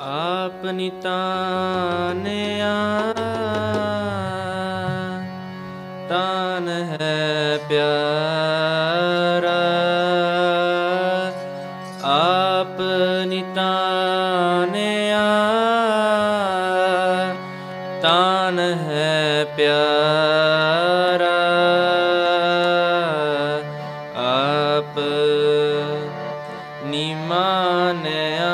ਆਪਨਿ ਤਾਨਿਆ ਤਾਨ ਹੈ ਪਿਆਰਾ। ਆਪਨਿ ਤਾਨਿਆ ਤਾਨ ਹੈ ਪਿਆਰਾ। ਆਪ ਨਿਮਾਨਿਆ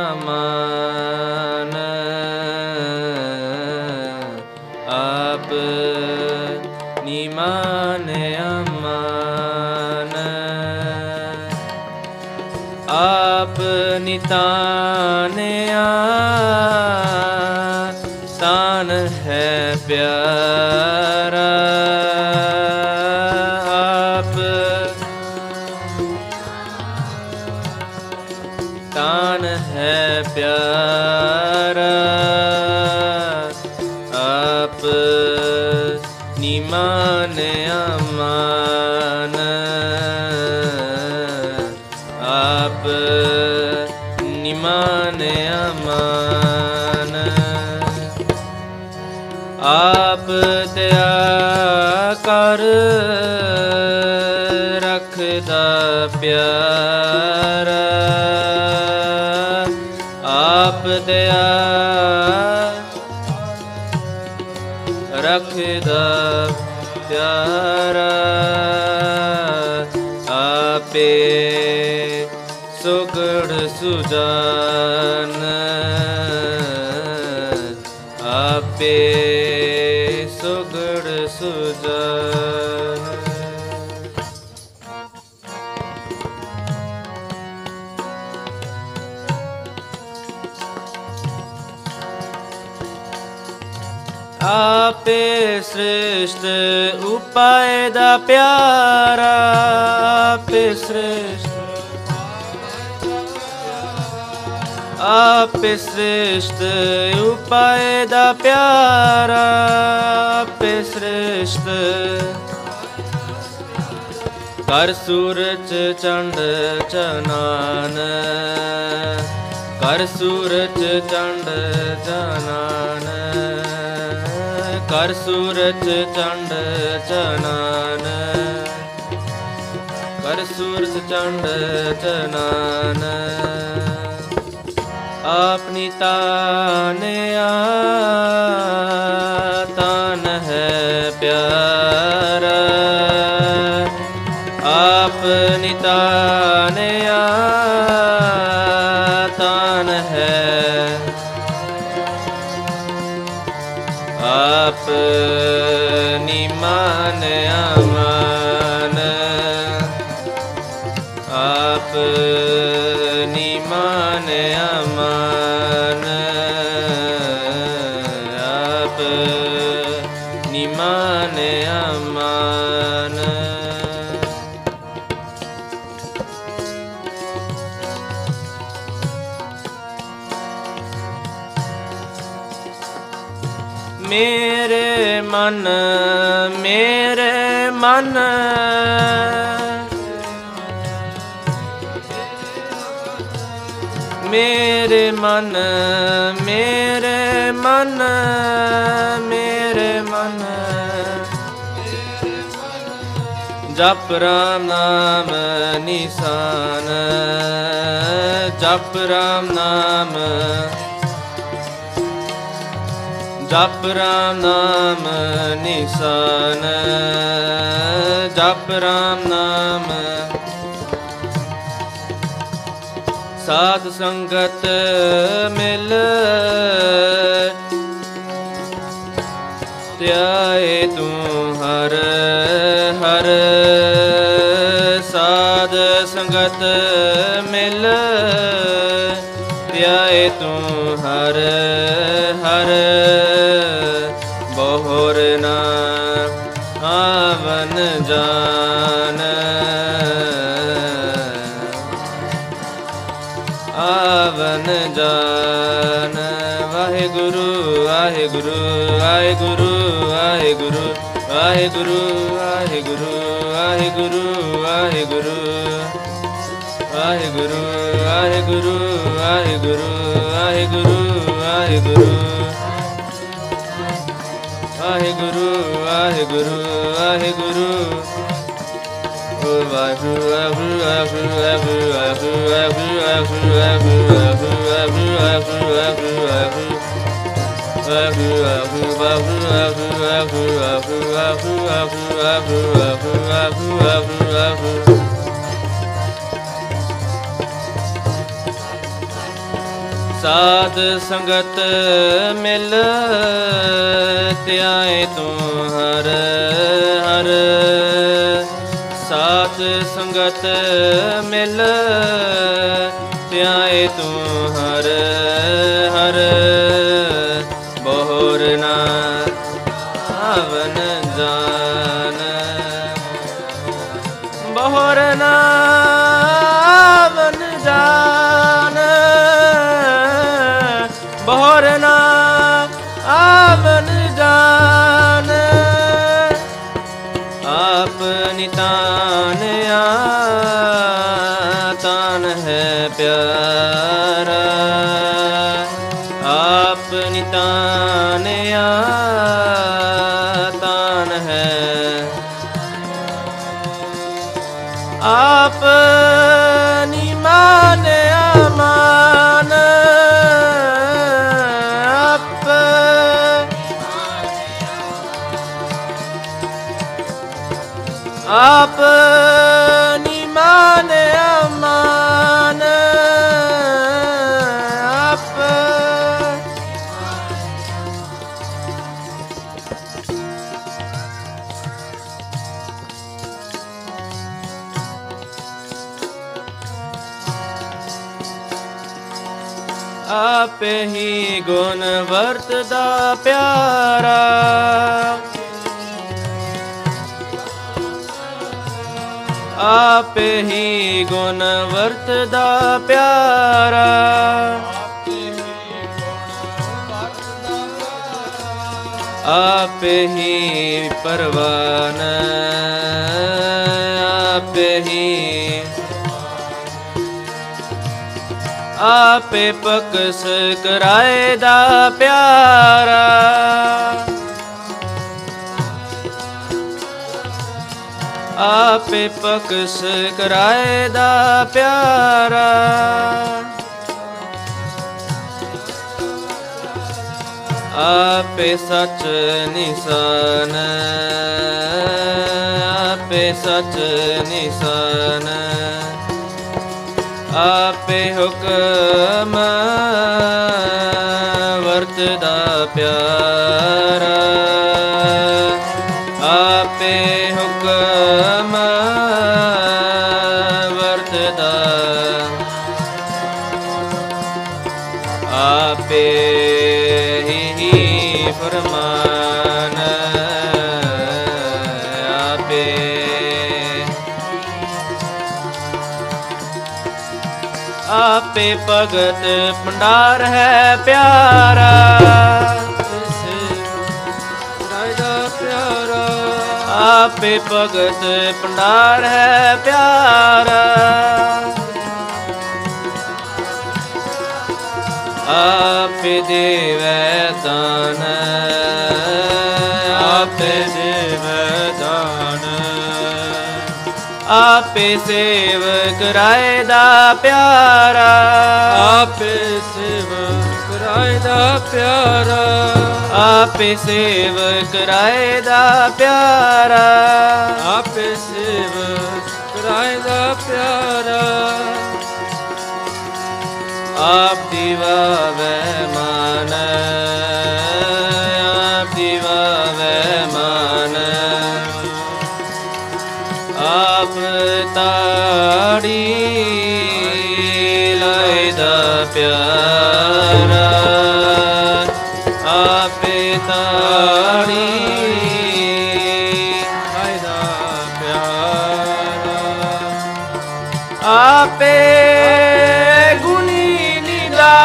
ਕਰ ਰੱਖਦਾ ਪਿਆਰਾ। ਆਪ ਦਇਆ ਰੱਖਦਾ ਪਿਆਰਾ। ਆਪੇ ਸੁਗੜ ਸੁਜਾਨ। ਆਪੇ ਸੁਜਾਨ ਆਪੇ ਸ੍ਰੇਸ਼ਟ ਉਪਾਏ ਦਾ ਪਿਆਰਾ ਆਪੇ ਸ੍ਰੇਸ਼ਟ ਆਪੇ ਸ੍ਰੇਸ਼ਟ ਉਪਾਏ ਦਾ ਪਿਆਰਾ, ਆਪੇ ਸ੍ਰੇਸ਼ਟ। ਕਰ ਸੂਰਜ ਚੰਡ ਚਨਾਨ, ਕਰ ਸੂਰਜ ਚੰਡ ਚਨਾਨ, ਕਰ ਸੂਰਜ ਚੰਡ ਚਨਾਨ, ਕਰ ਸੂਰਜ ਚੰਡ ਚਨਾਨ। ਆਪਣੀ ਤਾਨਿਆ ਨਿਮਾਨ ਅਮਾਨ। ਆਪ ਨਿਮਾਨ ਅਮਾਨ। ਮੇਰੇ ਮਨ ਮੇਰੇ ਮਨ ਮੇਰੇ ਮਨ ਮੇਰੇ ਮਨ ਮੇਰੇ ਮਨ। ਜਪ ਰਾਮ ਨਾਮ ਨਿਸ਼ਾਨ, ਜਪ ਰਾਮ ਨਾਮ। ਜਪ ਰਾਮ ਨਾਮ ਨਿਸ਼ਾਨ, ਜਪ ਰਾਮ ਨਾਮ। ਸਾਧ ਸੰਗਤ ਮਿਲ। ਧਿਆਏ ਤੂੰ ਹਰ ਹਰ ਸਾਧ ਸੰਗਤ ਮਿਲ। ਧਿਆਏ ਤੂੰ ਹਰ ਹਰ ਬਹੁਰ ਨਾ ਆਵਨ ਜਾਨ ਵਾਹਿਗੁਰੂ ਵਾਹਿਗੁਰੂ ਵਾਹਿਗੁਰੂ ਵਾਹਿਗੁਰੂ ਵਾਹਿਗੁਰੂ ਵਾਹਿਗੁਰੂ ਵਾਹਿਗੁਰੂ ਵਾਹਿਗੁਰੂ ਵਾਹਿਗੁਰੂ ਵਾਹਿਗੁਰੂ ਵਾਹਿਗੁਰੂ ਵਾਹਿਗੁਰੂ ਵਾਹਿਗੁਰੂ ਵਾਹਿਗੁਰੂ ਵਾਹਿਗੁਰੂ ਵਾਹਿਗੁਰੂ ਓ ਵਾਹਿਗੁਰੂ ਵਾਹਿਗੁਰੂ ਵਾਹਿਗੁਰੂ ਵਾਹਿਗੁਰੂ ਵਾਹਿਗੁਰੂ ਵਾਹਿਗੁਰੂ ਵਾਹਿਗੁਰੂ ਵਾਹਿਗੁਰੂ ਸਾਧ ਸੰਗਤ ਮਿਲ ਧਿਆਏ ਤੂੰ ਹਰ ਹਰ। ਸਾਧ ਸੰਗਤ ਮਿਲ ਧਿਆਏ ਤੂੰ ਆਪ ਹੀ ਗੁਣ ਵਰਤਦਾ ਪਿਆਰਾ। ਆਪ ਹੀ ਗੁਣ ਵਰਤਦਾ ਪਿਆਰਾ। ਆਪ ਹੀ ਪਰਵਾਨ, ਆਪ ਹੀ ਆਪੇ ਪਕਸ ਕਰਾਏ ਦਾ ਪਿਆਰਾ। ਆਪੇ ਪਕਸ ਕਰਾਏ ਦਾ ਪਿਆਰਾ। ਆਪੇ ਸੱਚ ਨਿਸ਼ਾਨ ਆਪੇ ਸੱਚ ਨਿਸ਼ਾਨ ਆਪੇ ਹੁਕਮ ਵਰਤਦਾ ਪਿਆਰਾ। ਆਪੇ ਹੁਕਮ ਵਰਤਦਾ। ਆਪੇ ਹੀ ਫਰਮਾਨ ਆਪੇ ਭਗਤ ਭੰਡਾਰ ਹੈ ਪਿਆਰਾ। ਪਿਆਰਾ। ਆਪੇ ਭਗਤ ਭੰਡਾਰ ਹੈ ਪਿਆਰਾ। ਆਪੇ ਦੇਵੈ ਦਾਨ ਆਪੇ ਆਪੇ ਸੇਵ ਕਰਾਏ ਦਾ ਪਿਆਰਾ। ਆਪੇ ਸੇਵ ਕਰਾਏ ਦਾ ਪਿਆਰਾ। ਆਪੇ ਸੇਵ ਕਰਾਏ ਦਾ ਪਿਆਰਾ। ਆਪੇ ਸੇਵ ਕਰਾਏ ਦਾ ਪਿਆਰਾ। ਆਪ ਦੀ ਵਾਵੇ ਮਾਨੈ। বেগুনি নীলা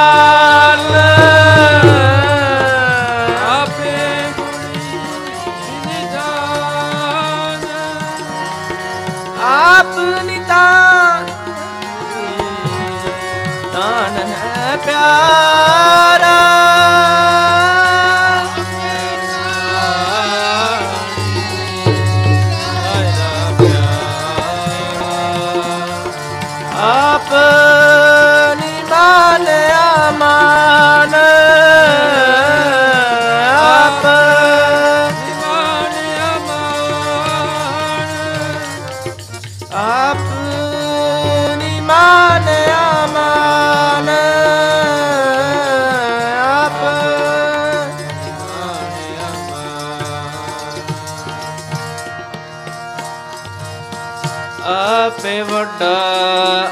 ਆਪੇ ਵੱਡਾ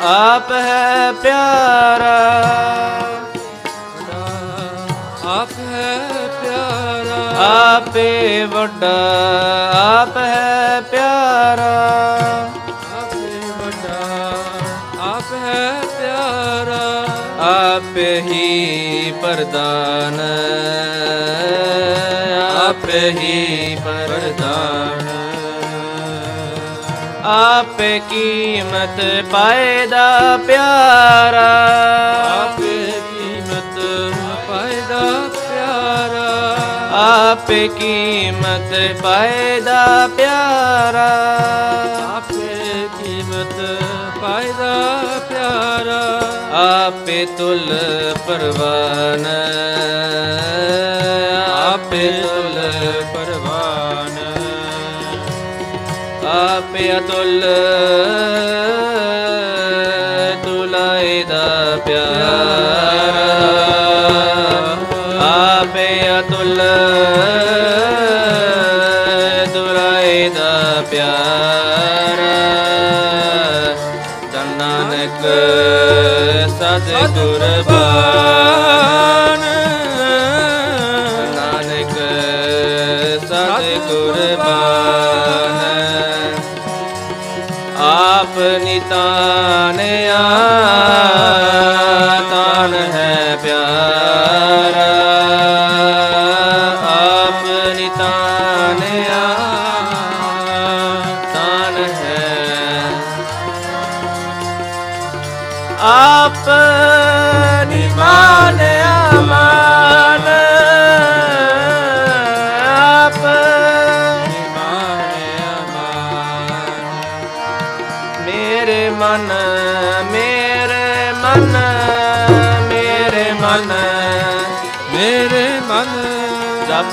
ਆਪ ਹੈ ਪਿਆਰਾ। ਆਪ ਹੈ ਪਿਆਰਾ। ਆਪੇ ਵੱਡਾ ਆਪ ਹੈ ਪਿਆਰਾ। ਆਪੇ ਵੱਡਾ ਆਪ ਹੈ ਪਿਆਰਾ। ਆਪ ਹੀ ਪ੍ਰਦਾਨ ਆਪ ਹੀ ਪ੍ਰਦਾਨ ਆਪ ਕੀਮਤ ਪਾਇਦਾ ਪਿਆਰਾ। ਆਪੇ ਕੀਮਤ ਪਾਇਦਾ ਪਿਆਰਾ। ਆਪ ਕੀਮਤ ਪਾਇਦਾ ਪਿਆਰਾ। ਆਪੇ ਕੀਮਤ ਪਾਇਦਾ ਪਿਆਰਾ। ਆਪੇ ਤੁਲ ਪਰਵਾਨ। ਆਪੇ ਤੁਲ ਪਰਵਾਨ ربية الله પિતાને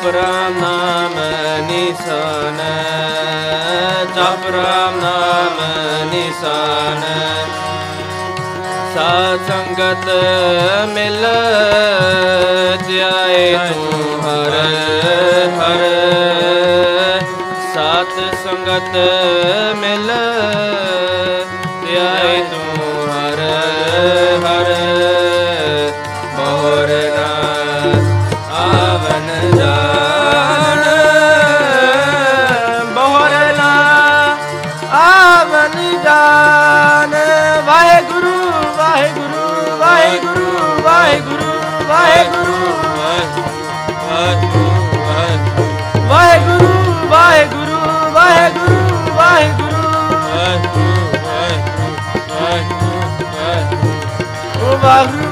ਜਪ ਰਾਮ ਨਾਮ ਨਿਸ਼ਾਨ ਜਪ ਰਾਮ ਨਾਮ ਨਿਸ਼ਾਨ ਸਾਧ ਸੰਗਤ ਮਿਲ ਜਾਏ ਤੂੰ ਹਰ ਹਰ ਸਾਤ ਸੰਗਤ ਮਿਲ Bye.